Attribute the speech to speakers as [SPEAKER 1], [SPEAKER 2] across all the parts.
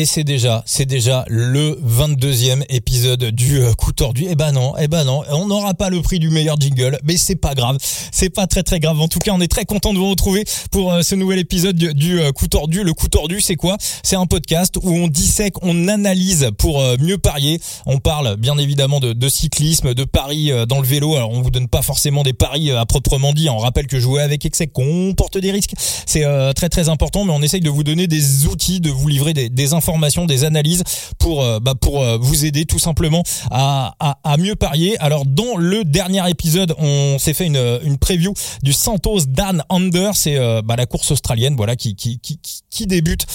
[SPEAKER 1] et c'est déjà, c'est déjà le 22e épisode du euh, coup tordu. Eh ben non, eh ben non, on n'aura pas le prix du meilleur jingle, mais c'est pas grave, c'est pas très très grave. En tout cas, on est très content de vous retrouver pour euh, ce nouvel épisode du, euh, coup tordu. Le coup tordu, c'est quoi? C'est un podcast où on dissèque, on analyse pour mieux parier. On parle bien évidemment de, cyclisme, de paris dans le vélo. Alors on vous donne pas forcément des paris à proprement dit. On rappelle que jouer avec excès comporte des risques. C'est très très important, mais on essaye de vous donner des outils, de vous livrer des, des informations, des analyses pour euh, bah, pour euh, vous aider tout simplement à, à, mieux parier. Alors dans le dernier épisode, on s'est fait une, une preview du Santos Dan Under, c'est euh, bah, la course australienne, voilà qui qui qui, qui- débute,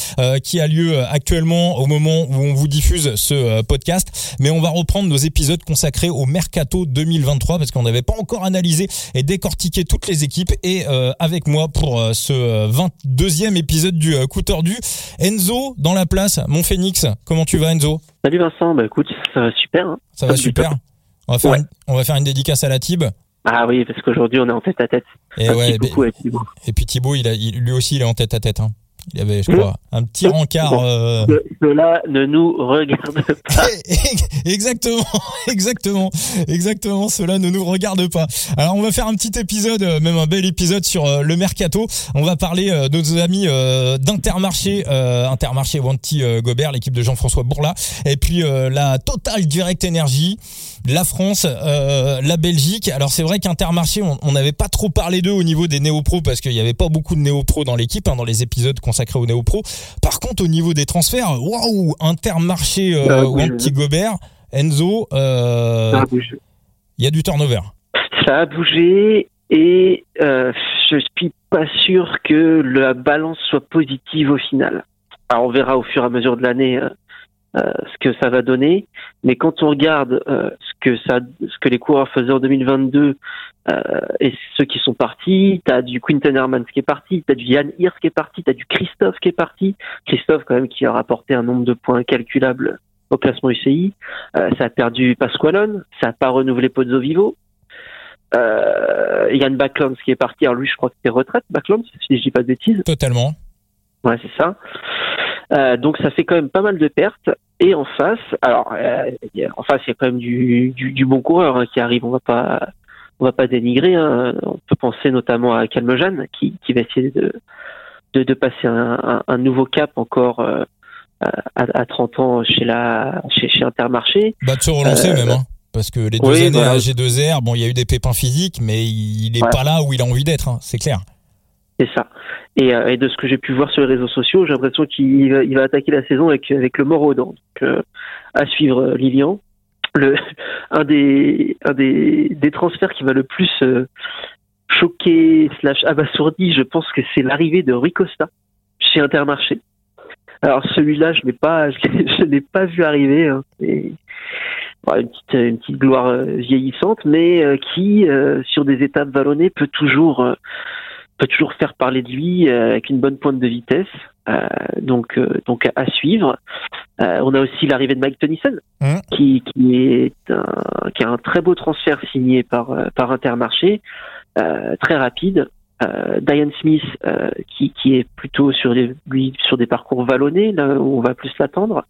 [SPEAKER 1] qui a lieu actuellement au moment où on vous diffuse ce podcast. Mais on va reprendre nos épisodes consacrés au mercato 2023 parce qu'on n'avait pas encore analysé et décortiqué toutes les équipes. Et avec moi pour ce euh, 22e épisode du coup tordu, Enzo dans la place, mon phénix. Comment tu vas Enzo
[SPEAKER 2] Salut Vincent, bah écoute, ça va super. hein.
[SPEAKER 1] Ça va super. On va faire,
[SPEAKER 2] Ouais.
[SPEAKER 1] une, on va faire une dédicace à la Tib.
[SPEAKER 2] Ah oui, parce qu'aujourd'hui on est en tête à tête.
[SPEAKER 1] Et ouais,
[SPEAKER 2] Thibaut.
[SPEAKER 1] et puis Thibaut, il a, il- lui aussi, il est en tête à tête. Hein. Il avait, je crois, un petit rencard.
[SPEAKER 2] Bon.
[SPEAKER 1] euh,
[SPEAKER 2] Cela ne nous regarde pas.
[SPEAKER 1] exactement, exactement, exactement. Cela ne nous regarde pas. Alors, on va faire un petit épisode, euh, même un bel épisode sur euh, le mercato. On va parler de nos amis d'Intermarché, Intermarché Wanty Gobert, l'équipe de Jean-François Bourla, et puis la Total Direct Energy. La France, euh, la Belgique. Alors c'est vrai qu'Intermarché, on n'avait pas trop parlé d'eux au niveau des néo-pros parce qu'il n'y avait pas beaucoup de néo-pros dans l'équipe, hein, dans les épisodes consacrés aux néo-pros. Par contre, au niveau des transferts, waouh, Intermarché, euh,
[SPEAKER 2] Ah oui.
[SPEAKER 1] Wanty Gobert, Enzo, euh, il y a du turnover.
[SPEAKER 2] Ça a bougé et euh, je suis pas sûr que la balance soit positive au final. Alors on verra au fur et à mesure de l'année euh, ce que ça va donner, mais quand on regarde euh, ce que ça, ce que les coureurs faisaient en 2022 euh, et ceux qui sont partis, t'as du Quinten Hermans qui est parti, t'as du Yann Hirst qui est parti, t'as du Christophe qui est parti, Christophe quand même qui a rapporté un nombre de points incalculable au classement UCI, ça a perdu Pasqualone, ça a pas renouvelé Pozzo Vivo. Yann Backlund qui est parti, alors lui je crois que c'est retraite Backlund si je dis pas de bêtises.
[SPEAKER 1] Totalement.
[SPEAKER 2] Ouais, c'est ça. Euh, donc ça fait quand même pas mal de pertes. Et en face, alors euh, il y a- en face il y a quand même du, du, du bon coureur hein, qui arrive. On va pas on va pas dénigrer. hein. On peut penser notamment à Calmejane qui, qui va essayer de de, de passer un, un, un nouveau cap encore euh, à, à 30 ans chez la chez, chez Intermarché.
[SPEAKER 1] Bah de se relancer
[SPEAKER 2] Euh,
[SPEAKER 1] même, hein. Parce que les deux
[SPEAKER 2] oui,
[SPEAKER 1] années
[SPEAKER 2] voilà.
[SPEAKER 1] à G2R, bon, il y a eu des pépins physiques, mais il il est
[SPEAKER 2] Ouais.
[SPEAKER 1] pas là où il a envie d'être, hein, c'est clair.
[SPEAKER 2] C'est ça. Et, euh, et de ce que j'ai pu voir sur les réseaux sociaux, j'ai l'impression qu'il va, attaquer la saison avec, avec le mort aux dents. Donc, euh, à suivre euh, Lilian. Un des, un des, des transferts qui m'a le plus euh, choqué slash abasourdi, je pense que c'est l'arrivée de Rui Costa chez Intermarché. Alors celui-là, je l'ai pas, je pas vu arriver. hein. Une petite, une petite gloire vieillissante, mais qui, sur des étapes vallonnées, peut toujours peut toujours faire parler de lui euh, avec une bonne pointe de vitesse. Euh, donc, euh, donc à suivre. Euh, on a aussi l'arrivée de Mike Tennyson,
[SPEAKER 1] Mhm.
[SPEAKER 2] qui, qui est un, qui a un très beau transfert signé par euh, par Intermarché, euh, très rapide. Euh, Diane Smith, euh, qui, qui est plutôt sur des lui sur des parcours vallonnés, là où on va plus l'attendre.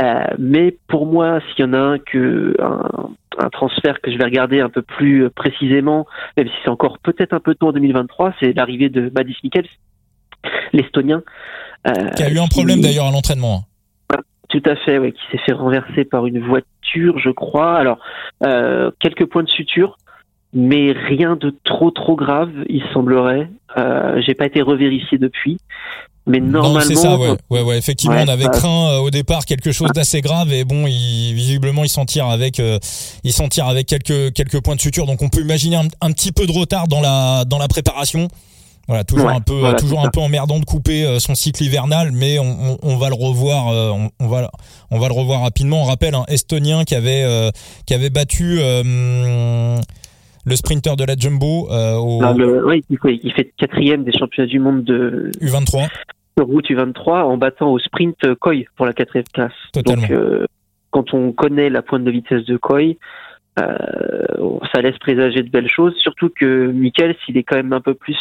[SPEAKER 2] Euh, mais pour moi, s'il y en a un que un, un transfert que je vais regarder un peu plus précisément, même si c'est encore peut-être un peu tôt en 2023, c'est l'arrivée de Madis Mikkels, l'Estonien. euh,
[SPEAKER 1] Qui a eu un
[SPEAKER 2] qui-
[SPEAKER 1] problème d'ailleurs à l'entraînement.
[SPEAKER 2] Tout à fait, ouais, qui s'est fait renverser par une voiture, je crois. Alors, euh, quelques points de suture, mais rien de trop trop grave, il semblerait. Euh, J'ai pas été revérifié depuis, mais normalement.
[SPEAKER 1] Non, c'est ça, ouais. ouais, ouais. Effectivement,
[SPEAKER 2] Ouais,
[SPEAKER 1] on avait craint euh, au départ quelque chose d'assez grave et bon, il, visiblement, il s'en tire avec, euh, il s'en tire avec quelques quelques points de suture. Donc, on peut imaginer un, un petit peu de retard dans la dans la préparation. Voilà, toujours un peu
[SPEAKER 2] voilà,
[SPEAKER 1] toujours un peu emmerdant de couper euh, son cycle hivernal, mais on, on, on va le revoir, euh, on, on va on va le revoir rapidement. On rappelle un Estonien qui avait euh, qui avait battu euh, le sprinter de la Jumbo euh, au
[SPEAKER 2] Ah, le- il fait, il fait quatrième des championnats du monde de,
[SPEAKER 1] U23.
[SPEAKER 2] Route U23 en battant au sprint euh, Coy pour la quatrième classe.
[SPEAKER 1] Totalement.
[SPEAKER 2] Donc, euh, quand on connaît la pointe de vitesse de Coy, euh, ça laisse présager de belles choses. Surtout que Michael, s'il est quand même un peu plus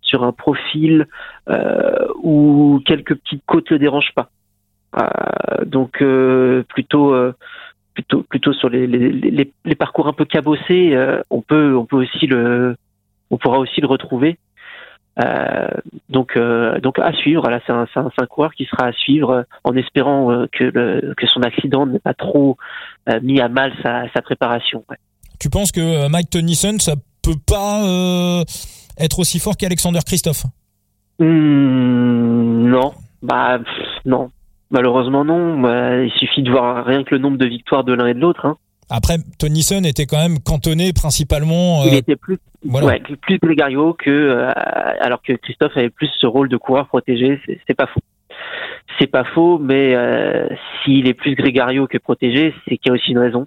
[SPEAKER 2] sur un profil euh, où quelques petites côtes le dérangent pas. donc plutôt plutôt plutôt sur les, les, les, parcours un peu cabossés, on peut on peut aussi le on pourra aussi le retrouver. Euh, donc, euh, donc à suivre. Là, c'est un, un, un, coureur qui sera à suivre en espérant euh, que, le, que son accident n'ait pas trop mis à mal sa, sa préparation. Ouais.
[SPEAKER 1] Tu penses que Mike Tennyson, ça peut pas être aussi fort qu'Alexander Christophe?
[SPEAKER 2] Mmh, Non, bah non. Malheureusement non. Bah, il suffit de voir rien que le nombre de victoires de l'un et de l'autre. Hein.
[SPEAKER 1] Après, Tennyson était quand même cantonné principalement.
[SPEAKER 2] Il était plus Ouais, plus Grégario que euh, alors que Christophe avait plus ce rôle de coureur protégé, c'est pas faux. C'est pas faux, mais euh, s'il est plus Grégario que protégé, c'est qu'il y a aussi une raison.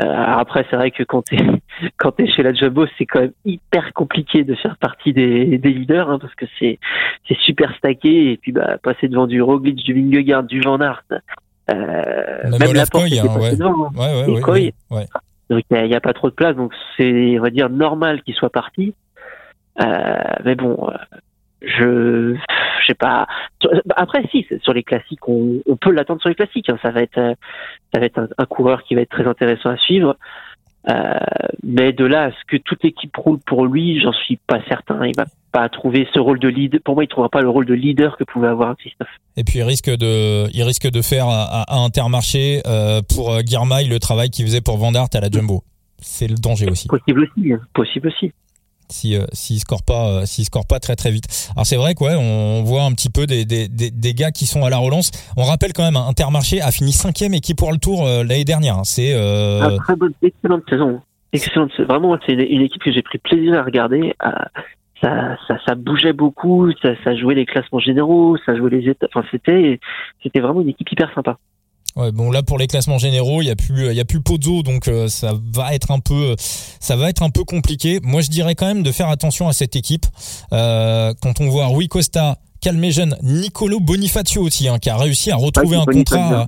[SPEAKER 2] Euh, après, c'est vrai que quand t'es quand t'es chez la Jumbo, c'est quand même hyper compliqué de faire partie des, des leaders hein, parce que c'est c'est super stacké et puis bah passer devant du Roglic, du Vingegaard, du Van Aert,
[SPEAKER 1] euh, même, la porte, hein, ouais. Devant, hein. ouais, ouais,
[SPEAKER 2] donc il n'y a, pas trop de place, donc c'est on va dire normal qu'il soit parti. Euh, mais bon, euh, je je sais pas. Après si sur les classiques, on, on peut l'attendre sur les classiques. Hein. Ça va être ça va être un, un, coureur qui va être très intéressant à suivre. Euh, mais de là à ce que toute l'équipe roule pour lui, j'en suis pas certain. Il va pas trouver ce rôle de leader. Pour moi, il trouvera pas le rôle de leader que pouvait avoir Christophe.
[SPEAKER 1] Et puis il risque de, il risque de faire à, à Intermarché euh, pour euh, Girmay le travail qu'il faisait pour Vandart à la Jumbo. C'est le danger aussi.
[SPEAKER 2] Possible aussi, hein. possible aussi.
[SPEAKER 1] Si euh, s'il score pas, euh, pas très très vite. Alors c'est vrai quoi, on voit un petit peu des, des, des, gars qui sont à la relance. On rappelle quand même, hein, Intermarché a fini cinquième équipe pour le Tour euh, l'année dernière. Hein. C'est
[SPEAKER 2] euh... ah, bonne, excellente saison. Excellente, vraiment c'est une, équipe que j'ai pris plaisir à regarder. À ça, ça, bougeait beaucoup, ça, jouait les classements généraux, ça jouait les étapes. Enfin, c'était, c'était vraiment une équipe hyper sympa.
[SPEAKER 1] Ouais, bon là pour les classements généraux, il y a plus il y a plus Pozzo donc euh, ça va être un peu ça va être un peu compliqué. Moi je dirais quand même de faire attention à cette équipe euh, quand on voit Rui Costa, Calmejeune, Nicolo Bonifacio aussi hein, qui a réussi à retrouver un contrat.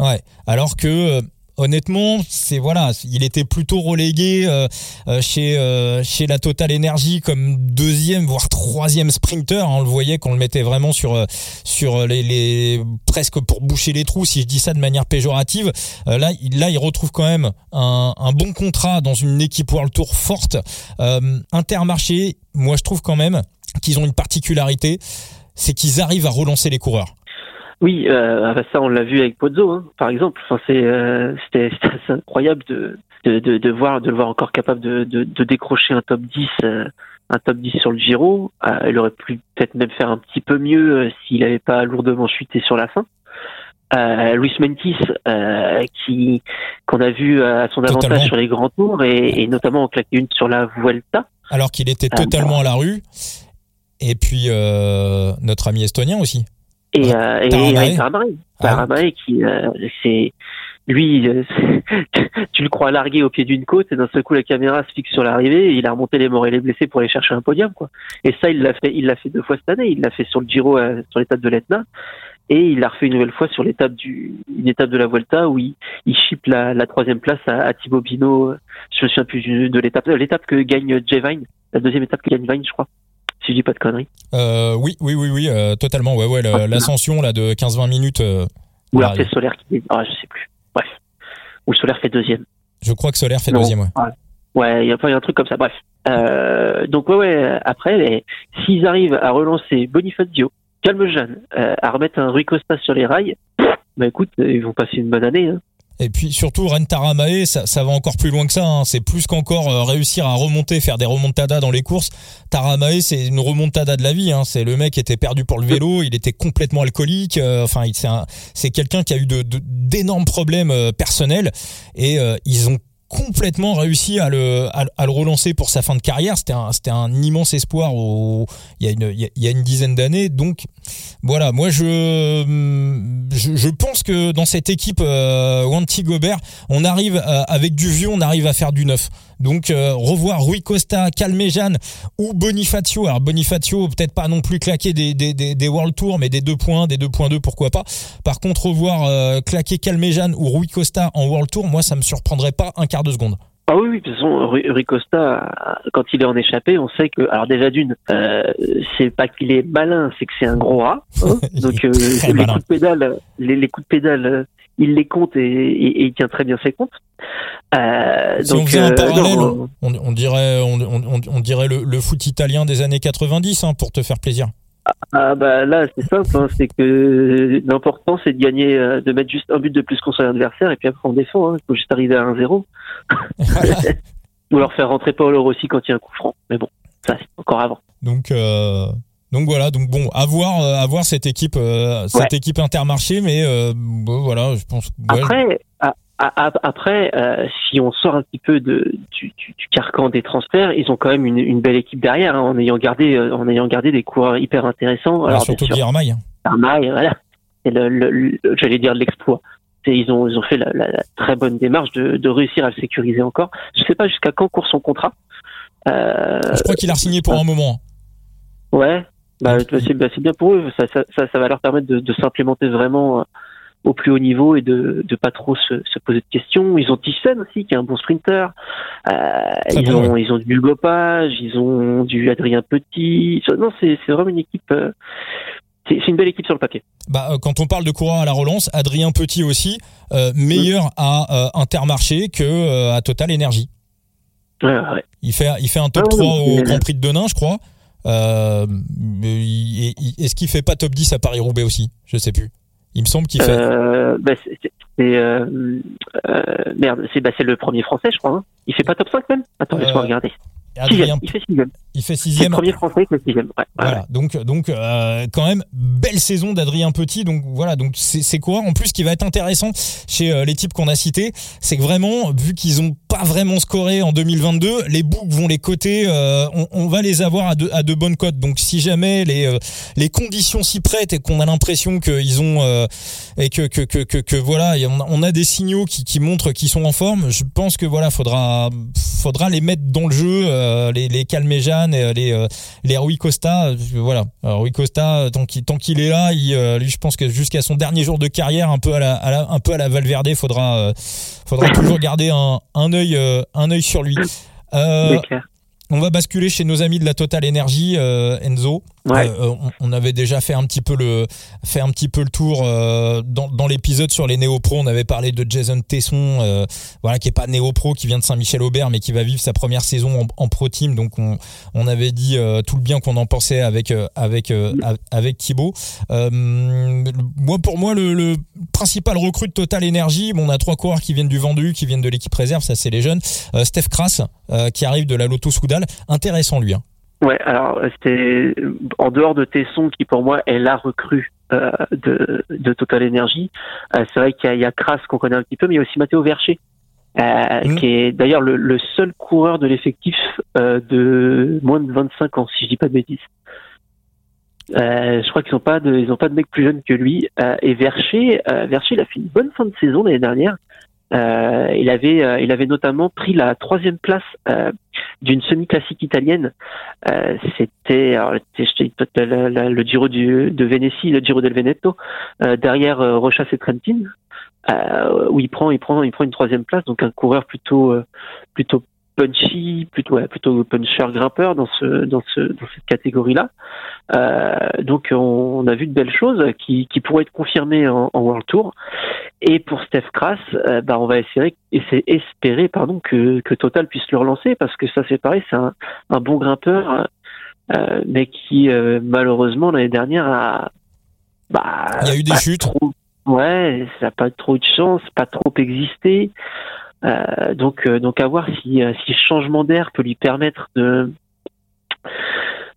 [SPEAKER 1] ouais. Alors que euh, honnêtement, c'est voilà, il était plutôt relégué euh, euh, chez euh, chez la Total Energy comme deuxième voire troisième sprinter. Hein. on le voyait qu'on le mettait vraiment sur sur les, les, presque pour boucher les trous, si je dis ça de manière péjorative. là, il, là, il retrouve quand même un, un, bon contrat dans une équipe World Tour forte. Intermarché, moi, je trouve quand même qu'ils ont une particularité, c'est qu'ils arrivent à relancer les coureurs.
[SPEAKER 2] Oui, euh, ah bah ça on l'a vu avec Pozzo, hein, par exemple. Enfin, c'est euh, c'était assez incroyable de, de, de, de, voir de le voir encore capable de, de, de décrocher un top 10 euh, un top 10 sur le Giro. Il aurait pu peut-être même faire un petit peu mieux s'il n'avait pas lourdement chuté sur la fin. Euh, Luis Mentis, qui qu'on a vu à son avantage sur les grands tours et, et, notamment en claqué une sur la Vuelta.
[SPEAKER 1] Alors qu'il était totalement à la rue. Et puis notre ami estonien aussi.
[SPEAKER 2] Et, euh, et qui, euh, c'est lui, euh, tu le crois largué au pied d'une côte et d'un seul coup la caméra se fixe sur l'arrivée et il a remonté les morts et les blessés pour aller chercher un podium quoi. Et ça il l'a fait, il l'a fait deux fois cette année. Il l'a fait sur le Giro, euh, sur l'étape de l'Etna et il l'a refait une nouvelle fois sur l'étape du, une étape de la Vuelta où il, il chip la, la troisième place à, à Thibaut Pinot. Je me souviens plus de l'étape, l'étape que gagne Jay Vine, la deuxième étape que gagne Vine je crois si je dis pas de conneries.
[SPEAKER 1] Euh, oui, oui, oui, oui, euh, totalement. Ouais, ouais, ah, l'ascension là de 15-20 minutes. Euh,
[SPEAKER 2] Ou c'est Solaire qui, ah, je sais plus. Bref. Ou Solaire fait deuxième.
[SPEAKER 1] Je crois que Solaire fait deuxième, ouais.
[SPEAKER 2] Ouais, il y, a un truc comme ça. Bref. Euh, donc ouais, ouais. Après, s'ils arrivent à relancer Bonifacio, Calme Jeanne, à remettre un Rui Costa sur les rails, bah écoute, ils vont passer une bonne année. Hein.
[SPEAKER 1] Et puis surtout Ren Taramae, ça, ça, va encore plus loin que ça. Hein. C'est plus qu'encore euh, réussir à remonter, faire des remontadas dans les courses. Taramae, c'est une remontada de la vie. Hein. C'est le mec qui était perdu pour le vélo, il était complètement alcoolique. Euh, enfin, c'est quelqu'un qui a eu de d'énormes problèmes euh, personnels et ils ont complètement réussi à le, à, le relancer pour sa fin de carrière. C'était un, c'était un immense espoir au, il, y a une, il y a une dizaine d'années. Donc voilà, moi je, je, je, pense que dans cette équipe euh, Wanty Gobert, on arrive euh, avec du vieux, on arrive à faire du neuf. Donc euh, revoir Rui Costa, Calmejan ou Bonifacio. Alors Bonifacio, peut-être pas non plus claquer des, des, des, des World Tour, mais des 2 points, des 2.2, pourquoi pas. Par contre, revoir euh, claquer Calmejan ou Rui Costa en World Tour, moi ça me surprendrait pas un quart de seconde.
[SPEAKER 2] Ah oui, oui, de toute façon, Rui Costa, quand il est en échappé, on sait que, alors déjà d'une, euh, c'est pas qu'il est malin, c'est que c'est un gros rat. Hein. donc euh, les, coups de pédale, les, coups de pédale, il les compte et, il tient très bien ses comptes.
[SPEAKER 1] Euh, si donc, on faisait un parallèle, on, dirait, on, dirait le, foot italien des années 90 hein, pour te faire plaisir.
[SPEAKER 2] Ah bah là c'est simple, hein, c'est que l'important c'est de gagner, de mettre juste un but de plus contre son adversaire et puis après on défend. Il faut juste arriver à 1-0. Ou leur faire rentrer Paolo Rossi quand il y a un coup franc. Mais bon, ça c'est encore avant.
[SPEAKER 1] Donc euh, donc voilà, donc bon, avoir euh, avoir cette équipe euh, cette équipe Intermarché, mais voilà, je pense.
[SPEAKER 2] Après. après, si on sort un petit peu de, du, carcan des transferts, ils ont quand même une, belle équipe derrière, hein, en ayant gardé, en ayant gardé des coureurs hyper intéressants.
[SPEAKER 1] Alors, surtout Guillaume Maille.
[SPEAKER 2] voilà. C'est le, j'allais dire l'exploit ils ont, ils ont fait la, très bonne démarche de, réussir à le sécuriser encore. Je ne sais pas jusqu'à quand court son contrat.
[SPEAKER 1] Euh, je crois qu'il a signé pour un moment.
[SPEAKER 2] Ouais, bah, bah, c'est bien pour eux. Ça, ça, va leur permettre de, s'implémenter vraiment euh, au plus haut niveau et de ne pas trop se, poser de questions. Ils ont Thyssen aussi, qui est un bon sprinter. Euh, ils, ont, ils ont du Hugo Page, ils ont du Adrien Petit. Non, c'est vraiment une équipe c'est une belle équipe sur le papier.
[SPEAKER 1] Bah, euh, quand on parle de coureur à la relance, Adrien Petit aussi, euh, meilleur à euh, Intermarché que à Total Energy. Il fait il fait un top 3 ah au Grand Prix de Denain, je crois. Est-ce qu'il fait pas top 10 à Paris Roubaix aussi? Je sais plus. Il me semble qu'il fait.
[SPEAKER 2] Bah, merde, c'est bah, le premier français, je crois. Hein. Il fait pas top 5 même? Attends, laisse-moi regarder il fait sixième.
[SPEAKER 1] Il fait sixième.
[SPEAKER 2] premier français qui fait sixième.
[SPEAKER 1] voilà. Donc, donc euh, quand même belle saison d'Adrien Petit. Donc voilà. Donc c'est quoi En plus, ce qui va être intéressant chez euh, les types qu'on a cités, c'est que vraiment, vu qu'ils ont pas vraiment scoré en 2022, les boucs vont les coter. Euh, on, va les avoir à de, à de bonnes cotes. Donc si jamais les les conditions s'y prêtent et qu'on a l'impression qu'ils ont et que que, que que, que voilà, on a des signaux qui, qui montrent qu'ils sont en forme. Je pense que voilà, faudra faudra les mettre dans le jeu les, les Et euh, les, euh, les Rui Costa. voilà. Rui Costa, tant qu'il, tant qu'il est là, il, lui, je pense que jusqu'à son dernier jour de carrière, un peu à la, un peu à la Valverde, faudra, faudra toujours garder un, un œil, un œil sur lui. On va basculer chez nos amis de la Total Energy, Enzo. Euh, on, avait déjà fait un petit peu le fait un petit peu le tour euh, dans, dans l'épisode sur les néo-pro. On avait parlé de Jason Tesson, euh, voilà qui est pas néo-pro, qui vient de Saint-Michel-Aubert, mais qui va vivre sa première saison en, pro team. Donc on, on avait dit tout le bien qu'on en pensait avec avec avec Thibaut. moi pour moi le, le, principal recrue de Total Energy, bon, on a trois coureurs qui viennent du Vendu, qui viennent de l'équipe réserve, ça c'est les jeunes. Steph Kras qui arrive de la Lotto Soudal, intéressant lui. Hein.
[SPEAKER 2] Ouais, alors c'est en dehors de Tesson qui pour moi est la recrue euh, de, de, Total Energy. Euh, c'est vrai qu'il y, a, Kras qu'on connaît un petit peu, mais il y a aussi Mathéo Vercher, euh, mmh. qui est d'ailleurs le, le, seul coureur de l'effectif euh, de moins de 25 ans, si je dis pas de bêtises. Euh, je crois qu'ils n'ont pas de, ils ont pas de mec plus jeune que lui. et Vercher, Vercher, il a fait une bonne fin de saison l'année dernière. Euh, il avait, euh, il avait notamment pris la troisième place euh, d'une semi-classique italienne. C'était, le Giro du, de Vénétie, le Giro del Veneto, derrière Rochas et Trentin, où il prend, il prend, il prend une troisième place. Donc un coureur plutôt, plutôt punchy, plutôt ouais, plutôt puncher grimpeur dans ce dans ce dans cette catégorie-là. Euh, donc on, a vu de belles choses qui, qui pourraient être confirmées en, World Tour. Et pour Steph Kras, euh, bah on va essayer c'est espérer pardon que que Total puisse le relancer parce que ça c'est pareil, c'est un, un bon grimpeur. Euh, mais qui malheureusement l'année dernière a
[SPEAKER 1] bah, il y a eu des chutes
[SPEAKER 2] ouais ça n'a pas trop de chance pas trop existé euh, donc, euh, donc à voir si, euh, si changement d'air peut lui permettre de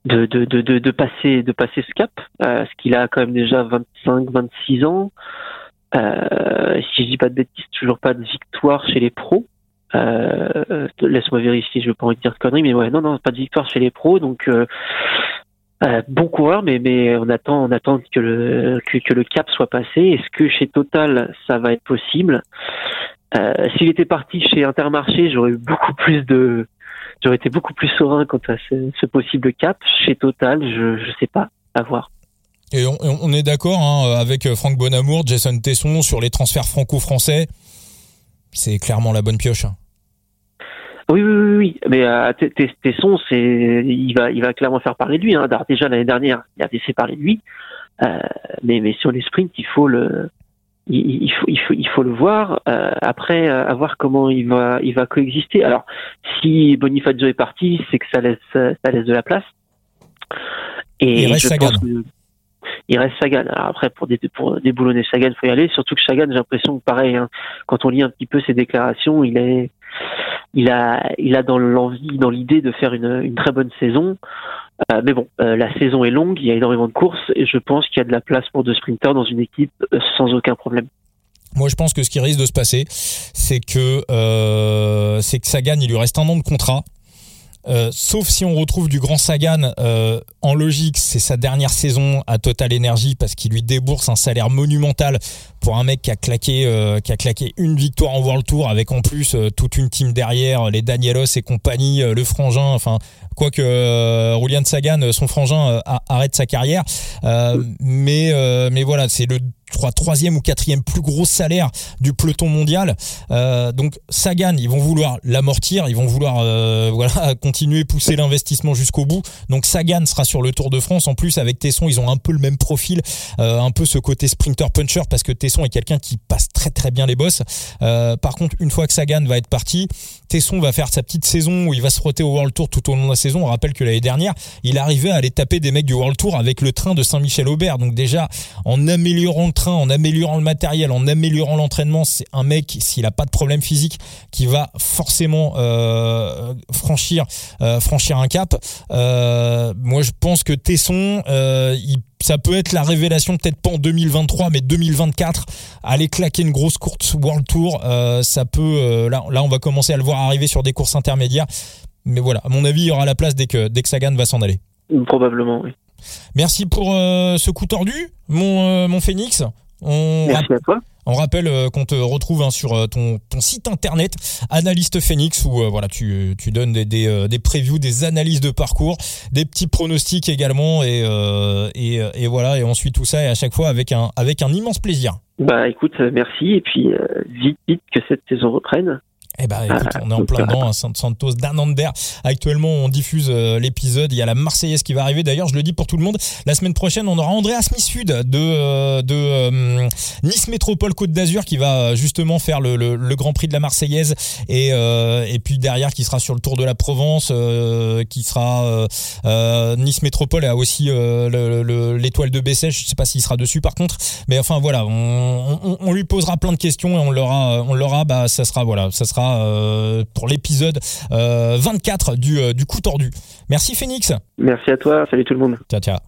[SPEAKER 2] de, de, de, passer de passer ce cap, euh, ce qu'il a quand même déjà 25, 26 ans. Si je dis pas de bêtises, toujours pas de victoire chez les pros. Laisse-moi vérifier, je veux pas envie de dire de conneries, mais ouais, non, non, pas de victoire chez les pros, donc bon coureur, mais mais on attend, on attend que le que le cap soit passé. Est-ce que chez Total ça va être possible? Euh, S'il était parti chez Intermarché, j'aurais eu beaucoup plus de, j'aurais été beaucoup plus serein quant à ce, possible cap. Chez Total, je je sais pas, à voir.
[SPEAKER 1] Et on, on est d'accord hein, avec Franck Bonamour, Jason Tesson sur les transferts franco-français. C'est clairement la bonne pioche.
[SPEAKER 2] Oui, oui, oui, oui. mais euh, Tesson, c'est, il va, il va clairement faire parler de lui. Hein. Déjà l'année dernière, il a laissé parler de lui, euh, mais, mais sur les sprints, il faut le, il, faut, il faut, il faut le voir. Euh, après, euh, à voir comment il va, il va coexister. Alors, si Bonifacio est parti, c'est que ça laisse, ça laisse de la place.
[SPEAKER 1] Et il reste Sagan.
[SPEAKER 2] il reste Sagan. Alors après, pour, des, pour déboulonner Sagan, faut y aller. Surtout que Sagan, j'ai l'impression que pareil, hein, quand on lit un petit peu ses déclarations, il est, il a, il a dans l'envie, dans l'idée de faire une, une, très bonne saison. Euh, mais bon, euh, la saison est longue, il y a énormément de courses et je pense qu'il y a de la place pour deux sprinters dans une équipe euh, sans aucun problème.
[SPEAKER 1] Moi, je pense que ce qui risque de se passer, c'est que c'est que Sagan, il lui reste un an de contrat. Euh, sauf si on retrouve du grand Sagan euh, en logique, c'est sa dernière saison à Total Energy parce qu'il lui débourse un salaire monumental pour un mec qui a claqué euh, qui a claqué une victoire en World Tour avec en plus toute une team derrière, les Danielos et compagnie, le frangin, enfin quoique Julian Sagan, son frangin arrête sa carrière, mais mais voilà, c'est le troisième ou quatrième plus gros salaire du peloton mondial. Euh, donc Sagan, ils vont vouloir l'amortir, ils vont vouloir euh, voilà continuer pousser l'investissement jusqu'au bout. Donc Sagan sera sur le Tour de France. En plus avec Tesson, ils ont un peu le même profil, euh, un peu ce côté sprinter puncher parce que Tesson est quelqu'un qui passe très très bien les bosses. par contre, une fois que Sagan va être parti, Tesson va faire sa petite saison où il va se frotter au World Tour tout au long de la saison. On rappelle que l'année dernière, il arrivait à aller taper des mecs du World Tour avec le train de Saint-Michel-Aubert. Donc déjà, en améliorant le en améliorant le matériel, en améliorant l'entraînement, c'est un mec s'il a pas de problème physique qui va forcément euh, franchir euh, franchir un cap. Euh, moi, je pense que Tesson, ça peut être la révélation peut-être pas en 2023 mais 2024 aller claquer une grosse course World Tour ça peut là là on va commencer à le voir arriver sur des courses intermédiaires. Mais voilà à mon avis il y aura la place dès que dès que Sagan va s'en aller.
[SPEAKER 2] Probablement oui
[SPEAKER 1] Merci pour euh, ce coup tordu, mon, euh, mon Phoenix.
[SPEAKER 2] On Merci à toi.
[SPEAKER 1] On rappelle euh, qu'on te retrouve hein, sur ton, ton, site internet Analyste Phoenix où voilà tu, tu donnes des, des, des, previews, des analyses de parcours, des petits pronostics également et, et, et, voilà et on suit tout ça et à chaque fois avec un avec un immense plaisir.
[SPEAKER 2] Bah écoute merci et puis vite vite que cette saison reprenne.
[SPEAKER 1] Eh ben, écoute, on est en plein dedans, hein, Santos d'Anander. Actuellement, on diffuse euh, l'épisode. Il y a la Marseillaise qui va arriver. D'ailleurs, je le dis pour tout le monde. La semaine prochaine, on aura Andrea Smith Sud de, euh, de euh, Nice Métropole Côte d'Azur qui va justement faire le, le, Grand Prix de la Marseillaise et, et puis derrière qui sera sur le Tour de la Provence, qui sera Nice Métropole a aussi l'étoile de Bessèges. Je sais pas s'il sera dessus par contre, mais enfin voilà, on, on, on, lui posera plein de questions et on l'aura, on l'aura. Bah, ça sera voilà, ça sera euh, pour l'épisode 24 euh, du, euh, du coup tordu. Merci Phoenix.
[SPEAKER 2] Merci à toi. Salut tout le monde.
[SPEAKER 1] Ciao ciao.